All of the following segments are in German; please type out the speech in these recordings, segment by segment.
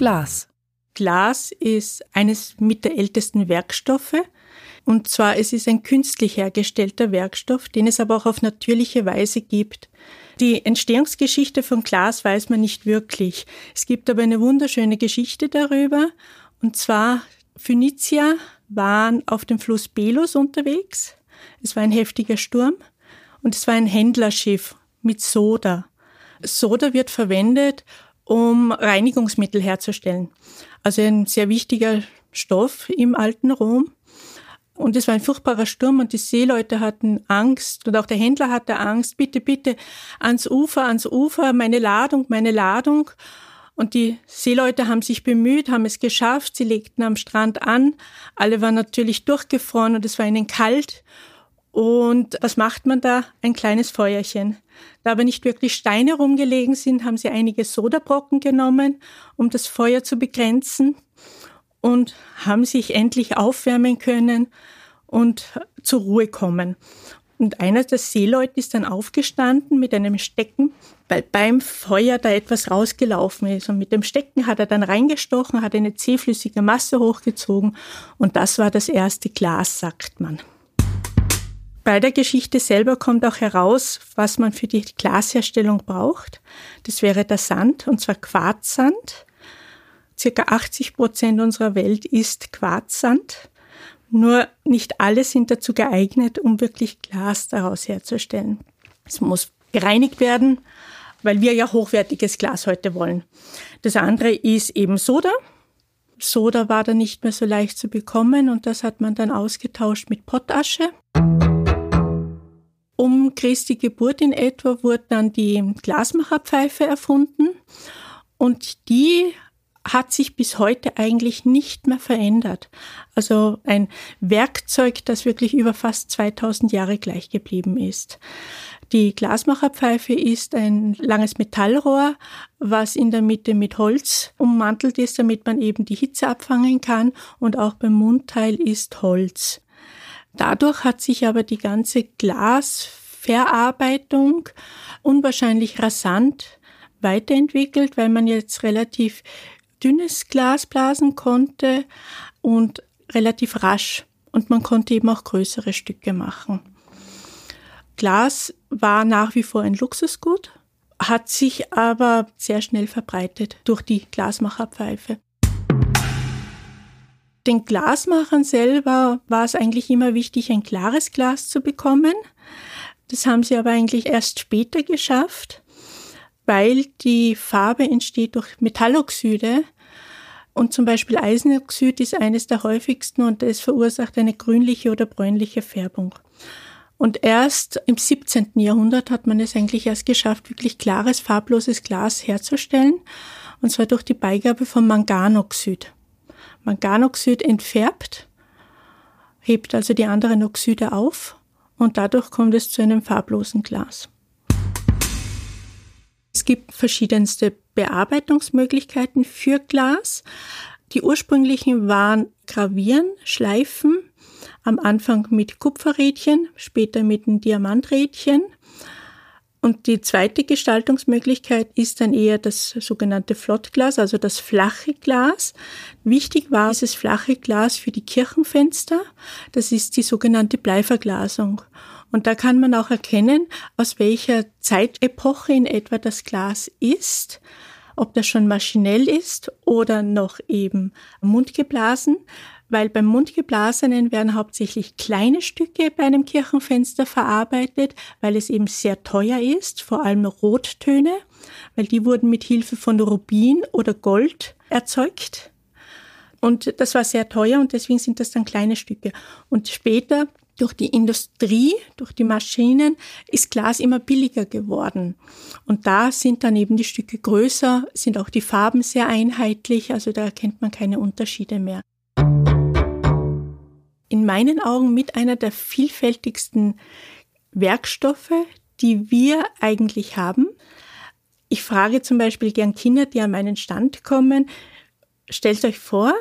Glas. Glas ist eines mit der ältesten Werkstoffe. Und zwar, es ist ein künstlich hergestellter Werkstoff, den es aber auch auf natürliche Weise gibt. Die Entstehungsgeschichte von Glas weiß man nicht wirklich. Es gibt aber eine wunderschöne Geschichte darüber. Und zwar, Phönizier waren auf dem Fluss Belus unterwegs. Es war ein heftiger Sturm und es war ein Händlerschiff mit Soda. Soda wird verwendet, um Reinigungsmittel herzustellen. Also ein sehr wichtiger Stoff im alten Rom. Und es war ein furchtbarer Sturm und die Seeleute hatten Angst und auch der Händler hatte Angst. Bitte, bitte ans Ufer, ans Ufer, meine Ladung, meine Ladung. Und die Seeleute haben sich bemüht, haben es geschafft. Sie legten am Strand an. Alle waren natürlich durchgefroren und es war ihnen kalt. Und was macht man da? Ein kleines Feuerchen. Da aber nicht wirklich Steine rumgelegen sind, haben sie einige Sodabrocken genommen, um das Feuer zu begrenzen und haben sich endlich aufwärmen können und zur Ruhe kommen. Und einer der Seeleute ist dann aufgestanden mit einem Stecken, weil beim Feuer da etwas rausgelaufen ist. Und mit dem Stecken hat er dann reingestochen, hat eine zähflüssige Masse hochgezogen und das war das erste Glas, sagt man. Bei der Geschichte selber kommt auch heraus, was man für die Glasherstellung braucht. Das wäre der Sand, und zwar Quarzsand. Circa 80 Prozent unserer Welt ist Quarzsand. Nur nicht alle sind dazu geeignet, um wirklich Glas daraus herzustellen. Es muss gereinigt werden, weil wir ja hochwertiges Glas heute wollen. Das andere ist eben Soda. Soda war dann nicht mehr so leicht zu bekommen und das hat man dann ausgetauscht mit Pottasche. Um Christi Geburt in etwa wurde dann die Glasmacherpfeife erfunden und die hat sich bis heute eigentlich nicht mehr verändert. Also ein Werkzeug, das wirklich über fast 2000 Jahre gleich geblieben ist. Die Glasmacherpfeife ist ein langes Metallrohr, was in der Mitte mit Holz ummantelt ist, damit man eben die Hitze abfangen kann und auch beim Mundteil ist Holz. Dadurch hat sich aber die ganze Glasverarbeitung unwahrscheinlich rasant weiterentwickelt, weil man jetzt relativ dünnes Glas blasen konnte und relativ rasch. Und man konnte eben auch größere Stücke machen. Glas war nach wie vor ein Luxusgut, hat sich aber sehr schnell verbreitet durch die Glasmacherpfeife. Den Glasmachern selber war es eigentlich immer wichtig, ein klares Glas zu bekommen. Das haben sie aber eigentlich erst später geschafft weil die Farbe entsteht durch Metalloxide. Und zum Beispiel Eisenoxid ist eines der häufigsten und es verursacht eine grünliche oder bräunliche Färbung. Und erst im 17. Jahrhundert hat man es eigentlich erst geschafft, wirklich klares, farbloses Glas herzustellen. Und zwar durch die Beigabe von Manganoxid. Manganoxid entfärbt, hebt also die anderen Oxide auf und dadurch kommt es zu einem farblosen Glas. Es gibt verschiedenste Bearbeitungsmöglichkeiten für Glas. Die ursprünglichen waren Gravieren, Schleifen, am Anfang mit Kupferrädchen, später mit einem Diamanträdchen. Und die zweite Gestaltungsmöglichkeit ist dann eher das sogenannte Flottglas, also das flache Glas. Wichtig war dieses flache Glas für die Kirchenfenster. Das ist die sogenannte Bleiverglasung. Und da kann man auch erkennen, aus welcher Zeitepoche in etwa das Glas ist, ob das schon maschinell ist oder noch eben mundgeblasen, weil beim Mundgeblasenen werden hauptsächlich kleine Stücke bei einem Kirchenfenster verarbeitet, weil es eben sehr teuer ist, vor allem Rottöne, weil die wurden mit Hilfe von Rubin oder Gold erzeugt. Und das war sehr teuer und deswegen sind das dann kleine Stücke. Und später durch die Industrie, durch die Maschinen ist Glas immer billiger geworden. Und da sind dann eben die Stücke größer, sind auch die Farben sehr einheitlich, also da erkennt man keine Unterschiede mehr. In meinen Augen mit einer der vielfältigsten Werkstoffe, die wir eigentlich haben. Ich frage zum Beispiel gern Kinder, die an meinen Stand kommen, stellt euch vor,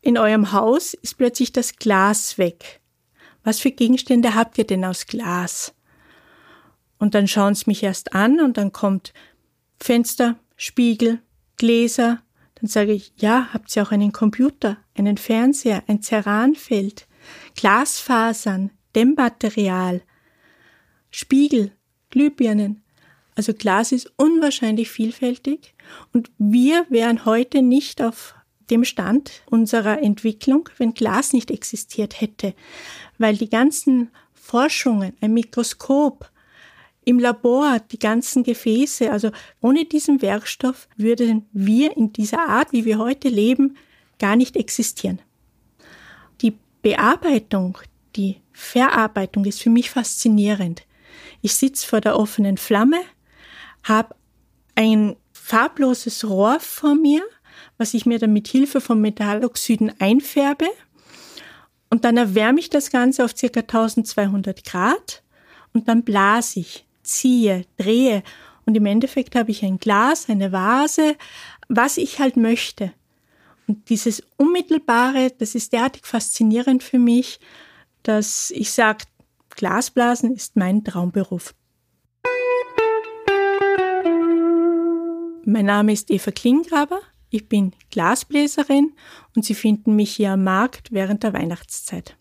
in eurem Haus ist plötzlich das Glas weg was für Gegenstände habt ihr denn aus Glas? Und dann schauen sie mich erst an und dann kommt Fenster, Spiegel, Gläser, Dann sage ich, ja, habt ihr auch einen Computer, einen Fernseher, ein Ceranfeld, Glasfasern, Dämmmaterial, Spiegel, Glühbirnen. Also Glas ist unwahrscheinlich vielfältig und wir wären heute nicht auf dem Stand unserer Entwicklung, wenn Glas nicht existiert hätte, weil die ganzen Forschungen, ein Mikroskop, im Labor die ganzen Gefäße, also ohne diesen Werkstoff würden wir in dieser Art, wie wir heute leben, gar nicht existieren. Bearbeitung, die Verarbeitung ist für mich faszinierend. Ich sitze vor der offenen Flamme, habe ein farbloses Rohr vor mir, was ich mir dann mit Hilfe von Metalloxiden einfärbe. Und dann erwärme ich das Ganze auf ca. 1200 Grad und dann blase ich, ziehe, drehe. Und im Endeffekt habe ich ein Glas, eine Vase, was ich halt möchte. Und dieses Unmittelbare, das ist derartig faszinierend für mich, dass ich sage, Glasblasen ist mein Traumberuf. Mein Name ist Eva Klingraber. Ich bin Glasbläserin und Sie finden mich hier am Markt während der Weihnachtszeit.